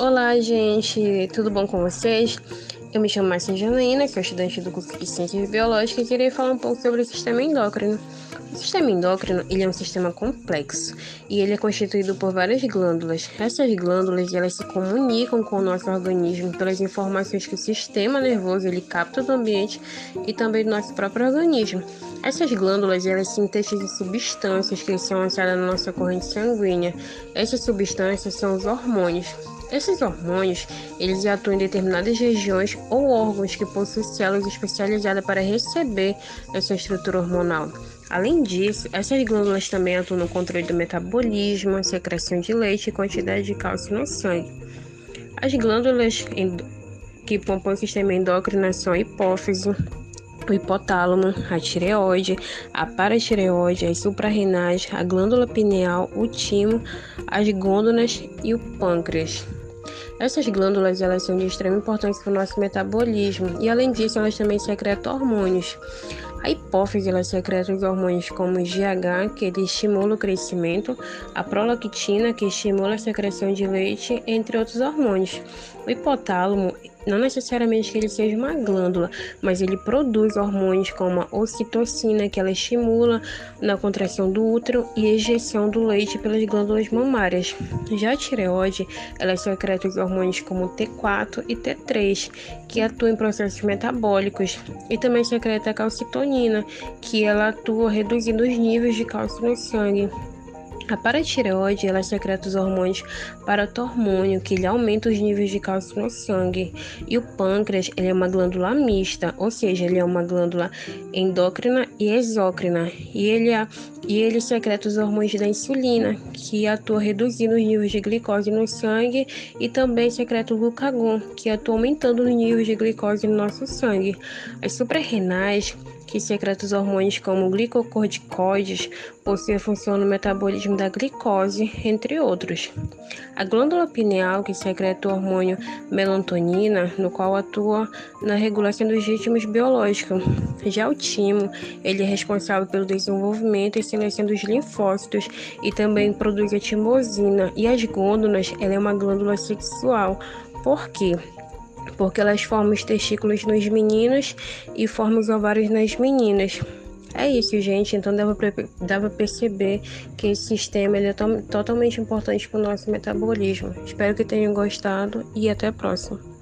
Olá, gente, tudo bom com vocês? Eu me chamo Márcia Janaína, sou estudante do curso de Ciências Biológicas e queria falar um pouco sobre o sistema endócrino. O sistema endócrino ele é um sistema complexo e ele é constituído por várias glândulas. Essas glândulas elas se comunicam com o nosso organismo pelas informações que o sistema nervoso ele capta do ambiente e também do nosso próprio organismo. Essas glândulas elas sintetizam substâncias que são lançadas na nossa corrente sanguínea. Essas substâncias são os hormônios. Esses hormônios, eles atuam em determinadas regiões ou órgãos que possuem células especializadas para receber essa estrutura hormonal. Além disso, essas glândulas também atuam no controle do metabolismo, secreção de leite e quantidade de cálcio no sangue. As glândulas que compõem o sistema endócrino são a hipófise, o hipotálamo, a tireoide, a paratireoide, as suprarrenais, a glândula pineal, o timo, as gôndolas e o pâncreas. Essas glândulas elas são de extrema importância para o nosso metabolismo e além disso elas também secretam hormônios. A hipófise ela secreta os hormônios como o GH, que ele estimula o crescimento, a prolactina, que estimula a secreção de leite, entre outros hormônios. O hipotálamo não necessariamente que ele seja uma glândula, mas ele produz hormônios como a ocitocina, que ela estimula na contração do útero e ejeção do leite pelas glândulas mamárias. Já a tireoide, ela secreta os hormônios como T4 e T3, que atuam em processos metabólicos, e também secreta a calcitonina, que ela atua reduzindo os níveis de cálcio no sangue. A paratireoide ela secreta os hormônios paratormônio, que ele aumenta os níveis de cálcio no sangue. E o pâncreas ele é uma glândula mista, ou seja, ele é uma glândula endócrina e exócrina. E ele, é, e ele secreta os hormônios da insulina, que atua reduzindo os níveis de glicose no sangue, e também secreta o glucagon, que atua aumentando os níveis de glicose no nosso sangue. As suprarrenais que secreta os hormônios como glicocorticoides, possui função no metabolismo da glicose, entre outros. A glândula pineal, que secreta o hormônio melatonina, no qual atua na regulação dos ritmos biológicos. Já o timo, ele é responsável pelo desenvolvimento e seleção dos linfócitos e também produz a timosina. E as glândulas, ela é uma glândula sexual. Por quê? Porque elas formam os testículos nos meninos e formam os ovários nas meninas. É isso, gente. Então dá para perceber que esse sistema ele é to totalmente importante para o nosso metabolismo. Espero que tenham gostado e até a próxima.